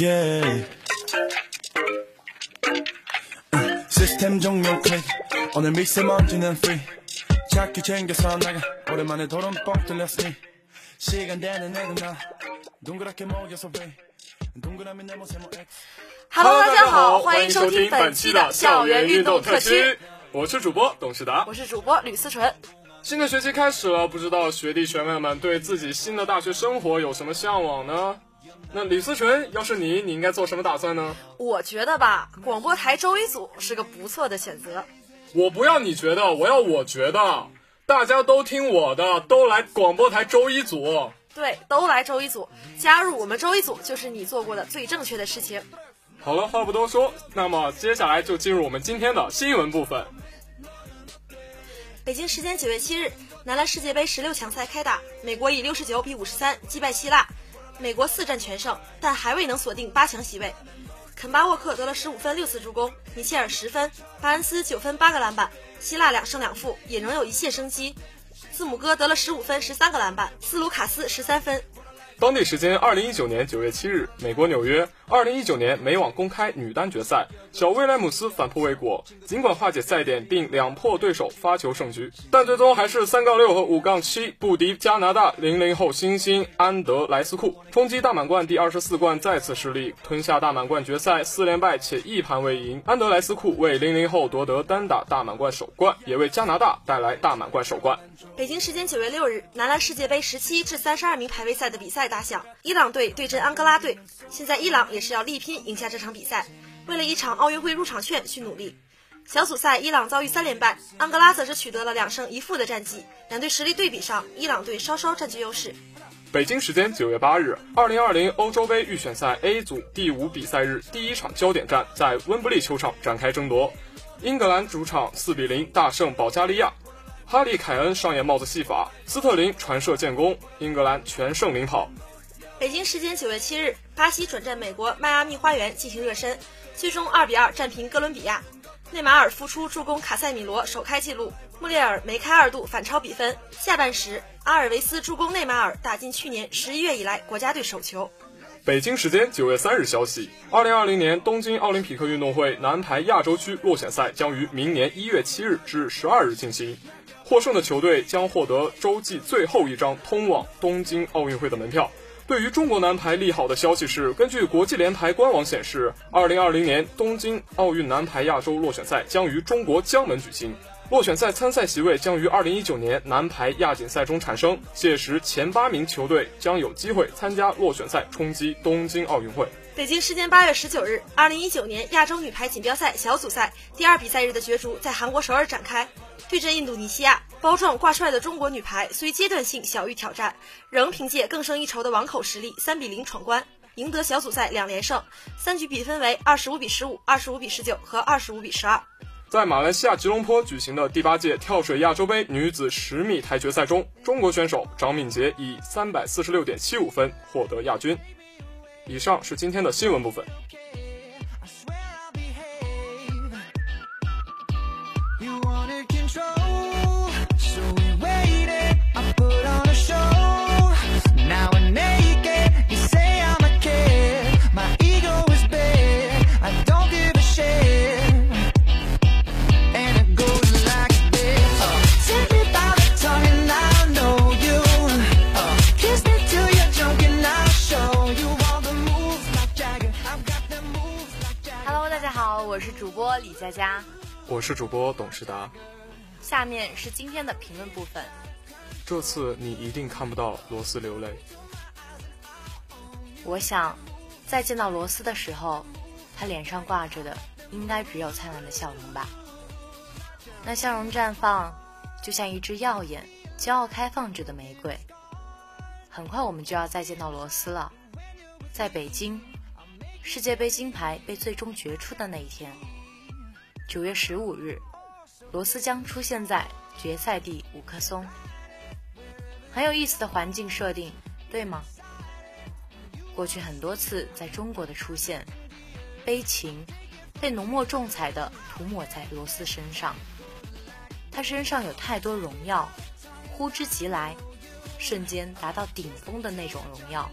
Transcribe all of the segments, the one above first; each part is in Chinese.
Hello，大家好，欢迎收听本期的校园运动特区。我是主播董事达，我是主播吕思纯。新的学期开始了，不知道学弟学妹们对自己新的大学生活有什么向往呢？那李思纯，要是你，你应该做什么打算呢？我觉得吧，广播台周一组是个不错的选择。我不要你觉得，我要我觉得，大家都听我的，都来广播台周一组。对，都来周一组，加入我们周一组就是你做过的最正确的事情。好了，话不多说，那么接下来就进入我们今天的新闻部分。北京时间九月七日，男篮世界杯十六强赛开打，美国以六十九比五十三击败希腊。美国四战全胜，但还未能锁定八强席位。肯巴沃克得了十五分六次助攻，米切尔十分，巴恩斯九分八个篮板。希腊两胜两负，也仍有一线生机。字母哥得了十五分十三个篮板，斯卢卡斯十三分。当地时间二零一九年九月七日，美国纽约。二零一九年美网公开女单决赛，小威廉姆斯反扑未果。尽管化解赛点并两破对手发球胜局，但最终还是三杠六和五杠七不敌加拿大零零后新星安德莱斯库，冲击大满贯第二十四冠再次失利，吞下大满贯决赛四连败且一盘未赢。安德莱斯库为零零后夺得单打大满贯首冠，也为加拿大带来大满贯首冠。北京时间九月六日，男篮世界杯十七至三十二名排位赛的比赛打响，伊朗队对阵安哥拉队。现在伊朗也。是要力拼赢下这场比赛，为了一场奥运会入场券去努力。小组赛，伊朗遭遇三连败，安哥拉则是取得了两胜一负的战绩。两队实力对比上，伊朗队稍稍占据优势。北京时间九月八日，二零二零欧洲杯预选赛 A 组第五比赛日第一场焦点战在温布利球场展开争夺。英格兰主场四比零大胜保加利亚，哈利凯恩上演帽子戏法，斯特林传射建功，英格兰全胜领跑。北京时间九月七日，巴西转战美国迈阿密花园进行热身，最终二比二战平哥伦比亚。内马尔复出助攻卡塞米罗首开纪录，穆列尔梅开二度反超比分。下半时，阿尔维斯助攻内马尔打进去年十一月以来国家队首球。北京时间九月三日消息，二零二零年东京奥林匹克运动会男排亚洲区落选赛将于明年一月七日至十二日进行，获胜的球队将获得洲际最后一张通往东京奥运会的门票。对于中国男排利好的消息是，根据国际联排官网显示，二零二零年东京奥运男排亚洲落选赛将于中国江门举行，落选赛参赛席位将于二零一九年男排亚锦赛中产生，届时前八名球队将有机会参加落选赛，冲击东京奥运会。北京时间八月十九日，二零一九年亚洲女排锦标赛小组赛第二比赛日的角逐在韩国首尔展开。对阵印度尼西亚，包壮挂帅的中国女排虽阶段性小遇挑战，仍凭借更胜一筹的网口实力，三比零闯关，赢得小组赛两连胜。三局比分为二十五比十五、二十五比十九和二十五比十二。在马来西亚吉隆坡举行的第八届跳水亚洲杯女子十米台决赛中，中国选手张敏杰以三百四十六点七五分获得亚军。以上是今天的新闻部分。是主播李佳佳，我是主播董事达。下面是今天的评论部分。这次你一定看不到罗斯流泪。我想，在见到罗斯的时候，他脸上挂着的应该只有灿烂的笑容吧。那笑容绽放，就像一支耀眼、骄傲开放着的玫瑰。很快我们就要再见到罗斯了，在北京，世界杯金牌被最终决出的那一天，九月十五日，罗斯将出现在决赛地五棵松。很有意思的环境设定，对吗？过去很多次在中国的出现，悲情被浓墨重彩的涂抹在罗斯身上。他身上有太多荣耀，呼之即来，瞬间达到顶峰的那种荣耀。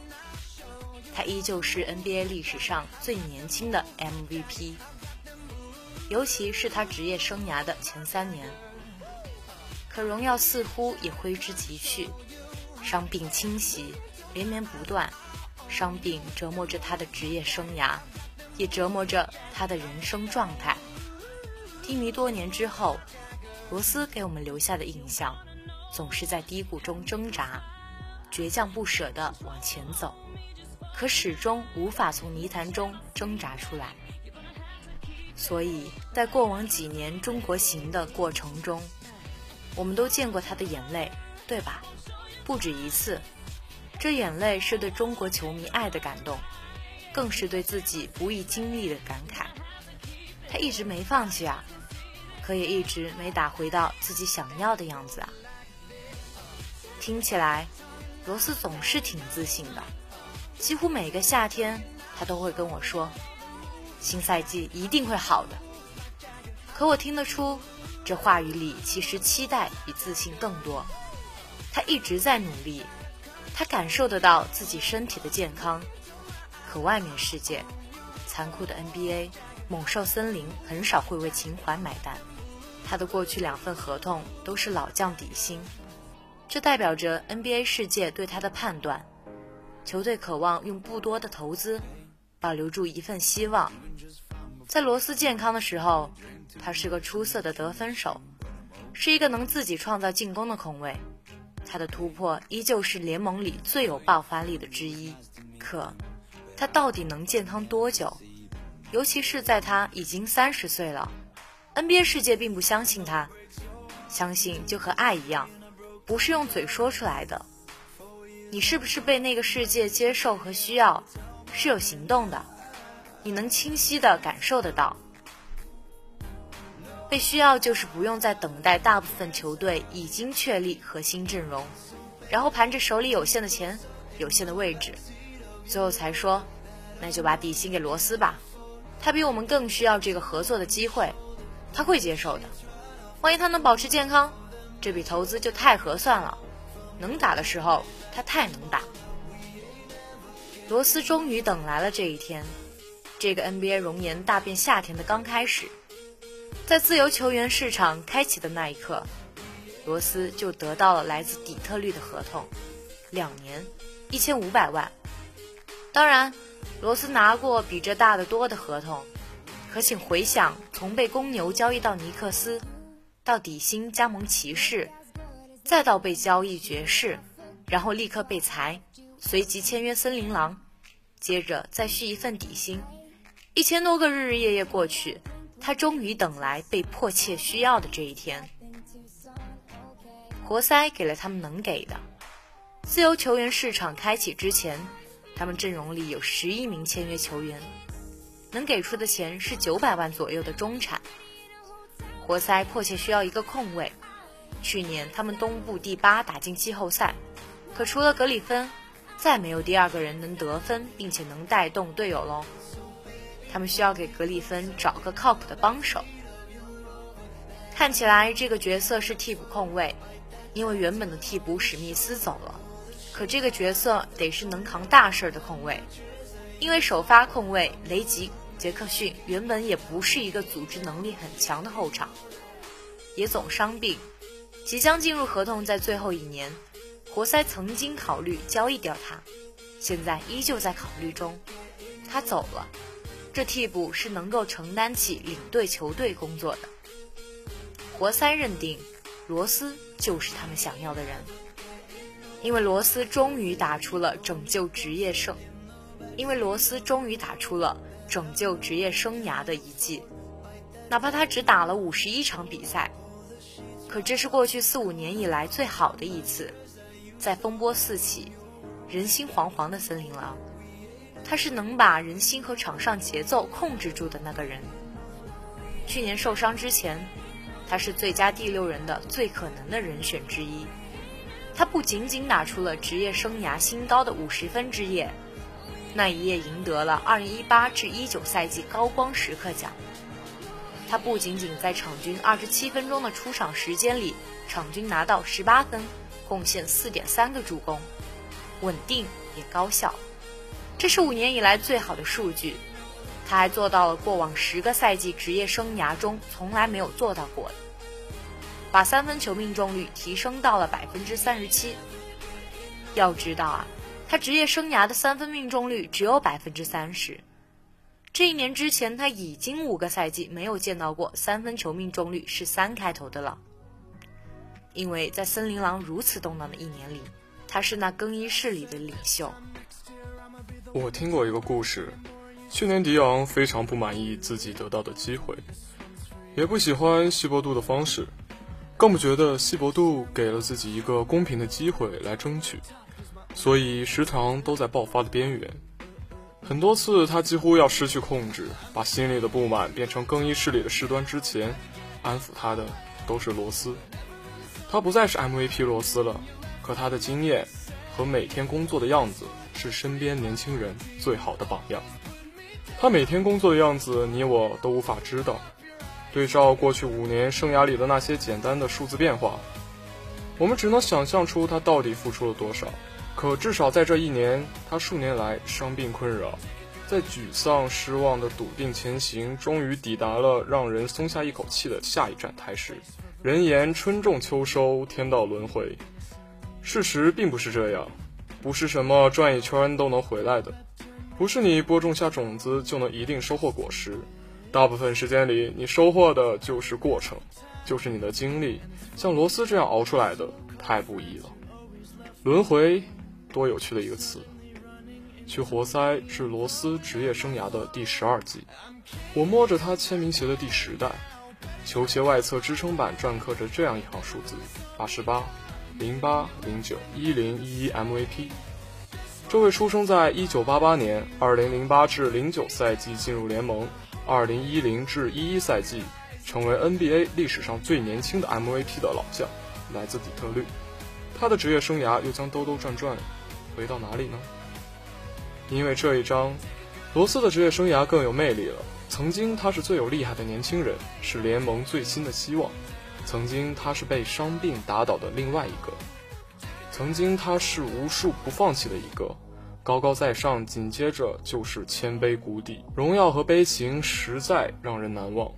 他依旧是 NBA 历史上最年轻的 MVP，尤其是他职业生涯的前三年。可荣耀似乎也挥之即去，伤病侵袭，连绵不断。伤病折磨着他的职业生涯，也折磨着他的人生状态。低迷多年之后，罗斯给我们留下的印象，总是在低谷中挣扎，倔强不舍地往前走，可始终无法从泥潭中挣扎出来。所以在过往几年中国行的过程中，我们都见过他的眼泪，对吧？不止一次。这眼泪是对中国球迷爱的感动，更是对自己不易经历的感慨。他一直没放弃啊，可也一直没打回到自己想要的样子啊。听起来，罗斯总是挺自信的，几乎每个夏天他都会跟我说：“新赛季一定会好的。”可我听得出，这话语里其实期待比自信更多。他一直在努力。他感受得到自己身体的健康，可外面世界，残酷的 NBA，猛兽森林很少会为情怀买单。他的过去两份合同都是老将底薪，这代表着 NBA 世界对他的判断。球队渴望用不多的投资，保留住一份希望。在罗斯健康的时候，他是个出色的得分手，是一个能自己创造进攻的控卫。他的突破依旧是联盟里最有爆发力的之一，可他到底能健康多久？尤其是在他已经三十岁了，NBA 世界并不相信他。相信就和爱一样，不是用嘴说出来的。你是不是被那个世界接受和需要？是有行动的，你能清晰的感受得到。被需要就是不用再等待，大部分球队已经确立核心阵容，然后盘着手里有限的钱、有限的位置，最后才说，那就把底薪给罗斯吧，他比我们更需要这个合作的机会，他会接受的。万一他能保持健康，这笔投资就太合算了。能打的时候，他太能打。罗斯终于等来了这一天，这个 NBA 容颜大变夏天的刚开始。在自由球员市场开启的那一刻，罗斯就得到了来自底特律的合同，两年，一千五百万。当然，罗斯拿过比这大得多的合同。可请回想，从被公牛交易到尼克斯，到底薪加盟骑士，再到被交易爵士，然后立刻被裁，随即签约森林狼，接着再续一份底薪，一千多个日日夜夜过去。他终于等来被迫切需要的这一天。活塞给了他们能给的。自由球员市场开启之前，他们阵容里有十一名签约球员，能给出的钱是九百万左右的中产。活塞迫切需要一个控卫。去年他们东部第八打进季后赛，可除了格里芬，再没有第二个人能得分并且能带动队友喽。他们需要给格里芬找个靠谱的帮手。看起来这个角色是替补控卫，因为原本的替补史密斯走了。可这个角色得是能扛大事儿的控卫，因为首发控卫雷吉·杰克逊原本也不是一个组织能力很强的后场，也总伤病，即将进入合同在最后一年。活塞曾经考虑交易掉他，现在依旧在考虑中。他走了。这替补是能够承担起领队球队工作的。活塞认定，罗斯就是他们想要的人，因为罗斯终于打出了拯救职业生，因为罗斯终于打出了拯救职业生涯的一季，哪怕他只打了五十一场比赛，可这是过去四五年以来最好的一次，在风波四起。人心惶惶的森林狼，他是能把人心和场上节奏控制住的那个人。去年受伤之前，他是最佳第六人的最可能的人选之一。他不仅仅打出了职业生涯新高的五十分之夜，那一夜赢得了二零一八至一九赛季高光时刻奖。他不仅仅在场均二十七分钟的出场时间里，场均拿到十八分，贡献四点三个助攻。稳定也高效，这是五年以来最好的数据。他还做到了过往十个赛季职业生涯中从来没有做到过的，把三分球命中率提升到了百分之三十七。要知道啊，他职业生涯的三分命中率只有百分之三十。这一年之前，他已经五个赛季没有见到过三分球命中率是三开头的了。因为在森林狼如此动荡的一年里。他是那更衣室里的领袖。我听过一个故事，去年迪昂非常不满意自己得到的机会，也不喜欢希伯杜的方式，更不觉得希伯杜给了自己一个公平的机会来争取，所以时常都在爆发的边缘。很多次他几乎要失去控制，把心里的不满变成更衣室里的事端之前，安抚他的都是罗斯，他不再是 MVP 罗斯了。可他的经验和每天工作的样子是身边年轻人最好的榜样。他每天工作的样子，你我都无法知道。对照过去五年生涯里的那些简单的数字变化，我们只能想象出他到底付出了多少。可至少在这一年，他数年来伤病困扰，在沮丧失望的笃定前行，终于抵达了让人松下一口气的下一站台时。人言春种秋收，天道轮回。事实并不是这样，不是什么转一圈都能回来的，不是你播种下种子就能一定收获果实。大部分时间里，你收获的就是过程，就是你的经历。像罗斯这样熬出来的，太不易了。轮回，多有趣的一个词。去活塞是罗斯职业生涯的第十二季，我摸着他签名鞋的第十代，球鞋外侧支撑板篆刻着这样一行数字：八十八。零八零九一零一一 MVP，这位出生在一九八八年二零零八至零九赛季进入联盟，二零一零至一一赛季成为 NBA 历史上最年轻的 MVP 的老将，来自底特律。他的职业生涯又将兜兜转转回到哪里呢？因为这一章，罗斯的职业生涯更有魅力了。曾经他是最有厉害的年轻人，是联盟最新的希望。曾经他是被伤病打倒的另外一个，曾经他是无数不放弃的一个，高高在上，紧接着就是谦卑谷底，荣耀和悲情实在让人难忘。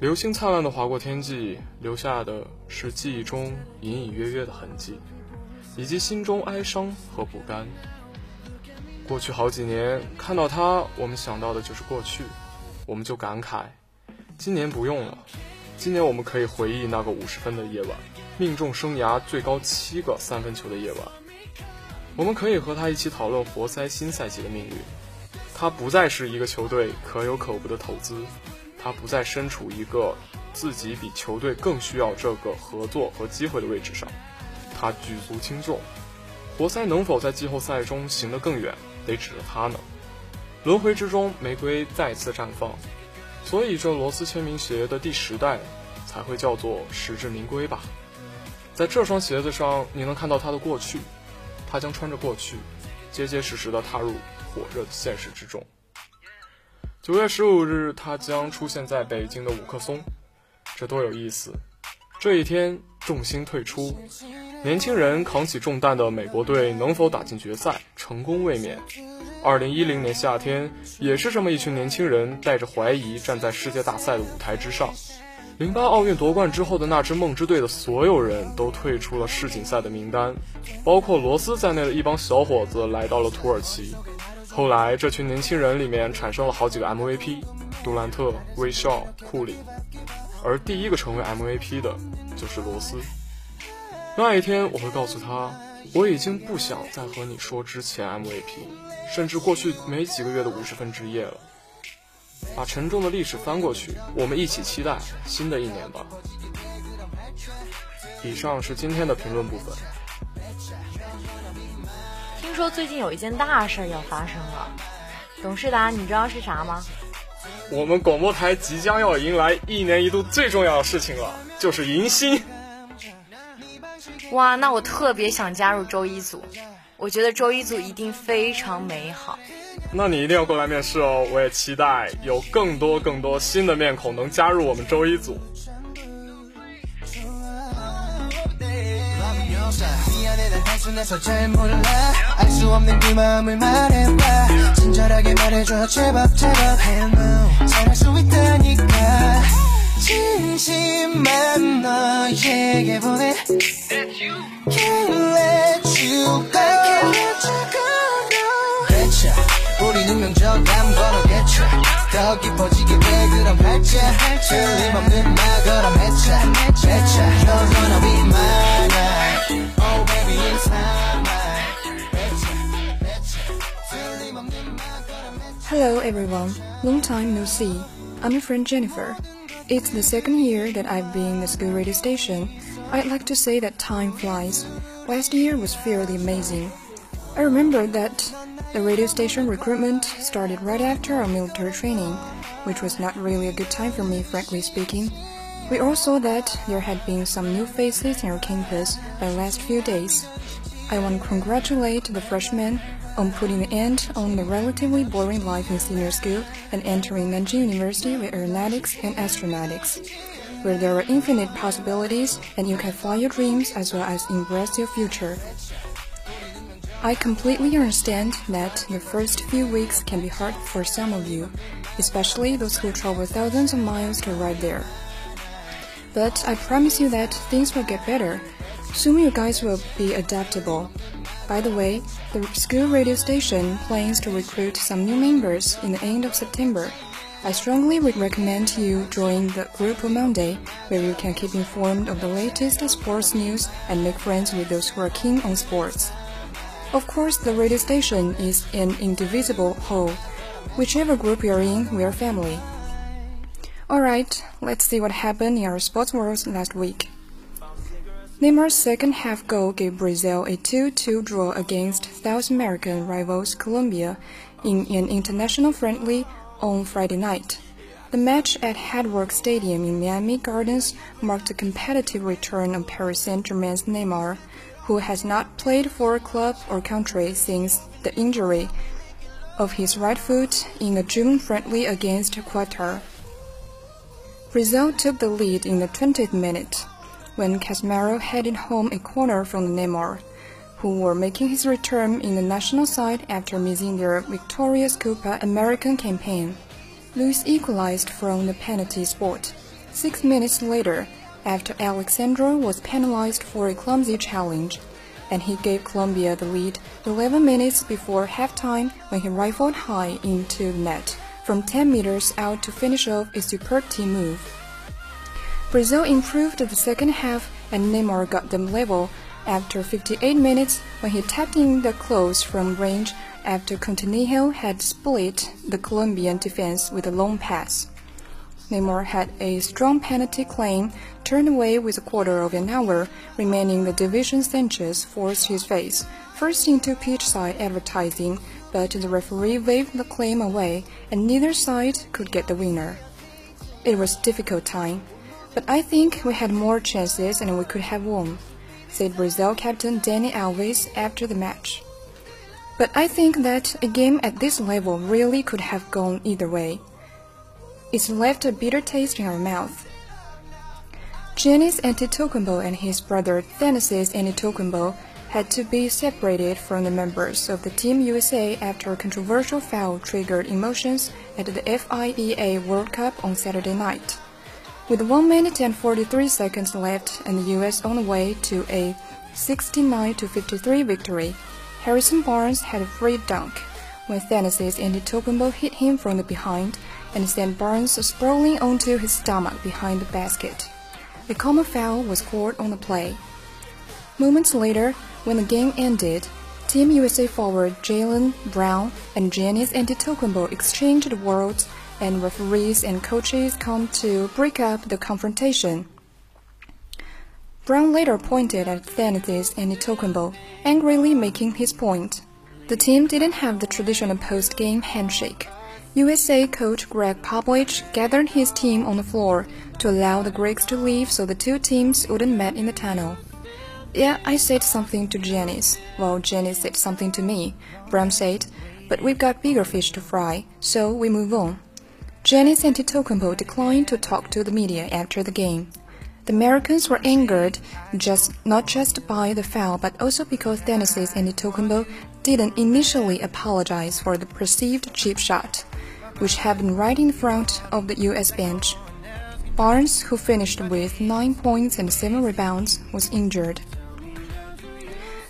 流星灿烂的划过天际，留下的是记忆中隐隐约约的痕迹，以及心中哀伤和不甘。过去好几年，看到他，我们想到的就是过去，我们就感慨，今年不用了。今年我们可以回忆那个五十分的夜晚，命中生涯最高七个三分球的夜晚。我们可以和他一起讨论活塞新赛季的命运。他不再是一个球队可有可无的投资，他不再身处一个自己比球队更需要这个合作和机会的位置上。他举足轻重，活塞能否在季后赛中行得更远，得指着他呢。轮回之中，玫瑰再次绽放。所以，这罗斯签名鞋的第十代才会叫做实至名归吧。在这双鞋子上，你能看到他的过去，他将穿着过去，结结实实的踏入火热的现实之中。九月十五日，他将出现在北京的五棵松，这多有意思！这一天，众星退出，年轻人扛起重担的美国队能否打进决赛，成功卫冕。二零一零年夏天，也是这么一群年轻人带着怀疑站在世界大赛的舞台之上。零八奥运夺冠之后的那支梦之队的所有人都退出了世锦赛的名单，包括罗斯在内的一帮小伙子来到了土耳其。后来这群年轻人里面产生了好几个 MVP，杜兰特、威少、库里，而第一个成为 MVP 的就是罗斯。那一天我会告诉他，我已经不想再和你说之前 MVP，甚至过去没几个月的五十分之夜了。把沉重的历史翻过去，我们一起期待新的一年吧。以上是今天的评论部分。听说最近有一件大事要发生了，董事达，你知道是啥吗？我们广播台即将要迎来一年一度最重要的事情了，就是迎新。哇，那我特别想加入周一组，我觉得周一组一定非常美好。那你一定要过来面试哦！我也期待有更多更多新的面孔能加入我们周一组。 더 깊어지게 돼 그런 발자 틀림없는 말 그럼 해차 배차 You're gonna be mine Oh baby it's time 배차 배차 틀림없는 말 그럼 해차 Hello everyone, long time no see. I'm your friend Jennifer. It's the second year that I've been in the school radio station. I'd like to say that time flies. Last year was fairly amazing. I remember that the radio station recruitment started right after our military training, which was not really a good time for me, frankly speaking. We all saw that there had been some new faces in our campus the last few days. I want to congratulate the freshmen on putting an end on the relatively boring life in senior school and entering Nanjing University with aeronautics and astronautics, where there are infinite possibilities and you can fly your dreams as well as embrace your future. I completely understand that the first few weeks can be hard for some of you, especially those who travel thousands of miles to arrive there. But I promise you that things will get better. Soon you guys will be adaptable. By the way, the school radio station plans to recruit some new members in the end of September. I strongly would recommend you join the group on Monday, where you can keep informed of the latest sports news and make friends with those who are keen on sports. Of course, the radio station is an indivisible whole. Whichever group you're in, we're family. Alright, let's see what happened in our sports world last week. Neymar's second half goal gave Brazil a 2-2 draw against South American rivals Colombia in an international friendly on Friday night. The match at Hardwork Stadium in Miami Gardens marked a competitive return of Paris Saint-Germain's Neymar, who has not played for a club or country since the injury of his right foot in a June friendly against Qatar. Brazil took the lead in the 20th minute when Casemiro headed home a corner from Neymar, who were making his return in the national side after missing their victorious Copa American campaign. Luis equalized from the penalty spot. Six minutes later, after Alexandro was penalized for a clumsy challenge, and he gave Colombia the lead 11 minutes before halftime when he rifled high into the net from 10 meters out to finish off a superb team move. Brazil improved the second half and Neymar got them level after 58 minutes when he tapped in the close from range after Coutinho had split the Colombian defense with a long pass. Neymar had a strong penalty claim turned away with a quarter of an hour remaining the division Sanchez forced his face first into pitch side advertising but the referee waved the claim away and neither side could get the winner. It was a difficult time, but I think we had more chances and we could have won, said Brazil captain Danny Alves after the match. But I think that a game at this level really could have gone either way. It's left a bitter taste in our mouth. Giannis Antetokounmpo and his brother Thanasis Antetokounmpo had to be separated from the members of the Team USA after a controversial foul triggered emotions at the FIBA World Cup on Saturday night. With 1 minute and 43 seconds left and the US on the way to a 69 53 victory, Harrison Barnes had a free dunk, when Thanasis Antetokounmpo hit him from the behind and sent Barnes sprawling onto his stomach behind the basket. A common foul was called on the play. Moments later, when the game ended, Team USA forward Jalen Brown and Giannis Antetokounmpo exchanged words, and referees and coaches come to break up the confrontation. Brown later pointed at Thanasis Antetokounmpo, angrily making his point. The team didn't have the traditional post-game handshake. USA coach Greg Popovich gathered his team on the floor to allow the Greeks to leave so the two teams wouldn't meet in the tunnel. Yeah, I said something to Janice. Well, Janice said something to me. Bram said, but we've got bigger fish to fry, so we move on. Janice Antetokounmpo declined to talk to the media after the game. The Americans were angered just not just by the foul, but also because Thanasis Antetokounmpo didn't initially apologize for the perceived cheap shot, which happened right in front of the U.S. bench. Barnes, who finished with 9 points and 7 rebounds, was injured.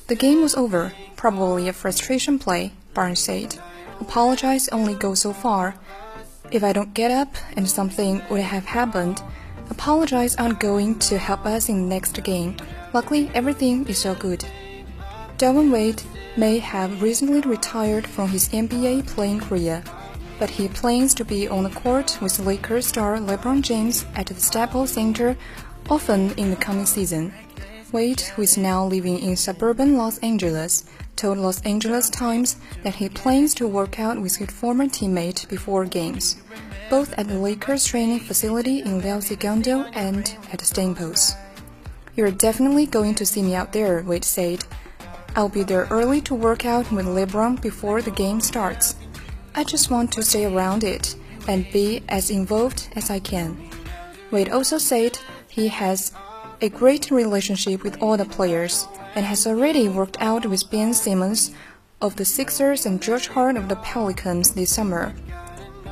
The game was over, probably a frustration play, Barnes said. Apologize only goes so far. If I don't get up and something would have happened, apologize aren't going to help us in the next game. Luckily, everything is so good. Delvin Wade may have recently retired from his NBA playing career, but he plans to be on the court with Lakers star LeBron James at the Staples Center often in the coming season. Wade, who is now living in suburban Los Angeles, told Los Angeles Times that he plans to work out with his former teammate before games, both at the Lakers training facility in El Segundo and at Staples. You're definitely going to see me out there, Wade said. I'll be there early to work out with LeBron before the game starts. I just want to stay around it and be as involved as I can. Wade also said he has a great relationship with all the players and has already worked out with Ben Simmons of the Sixers and George Hart of the Pelicans this summer.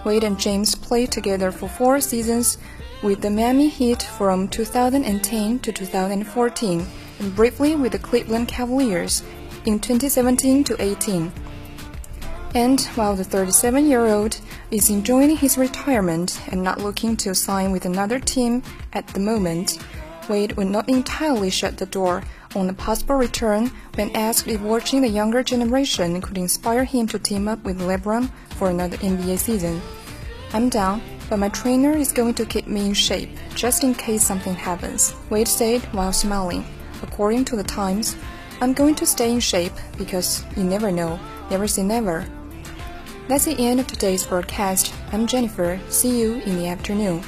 Wade and James played together for four seasons with the Miami Heat from 2010 to 2014 and briefly with the Cleveland Cavaliers in 2017 to 18. And while the 37 year old is enjoying his retirement and not looking to sign with another team at the moment, Wade would not entirely shut the door on a possible return when asked if watching the younger generation could inspire him to team up with LeBron for another NBA season. I'm down, but my trainer is going to keep me in shape just in case something happens, Wade said while smiling. According to the Times, I'm going to stay in shape because you never know, never say never. That's the end of today's broadcast. I'm Jennifer. See you in the afternoon.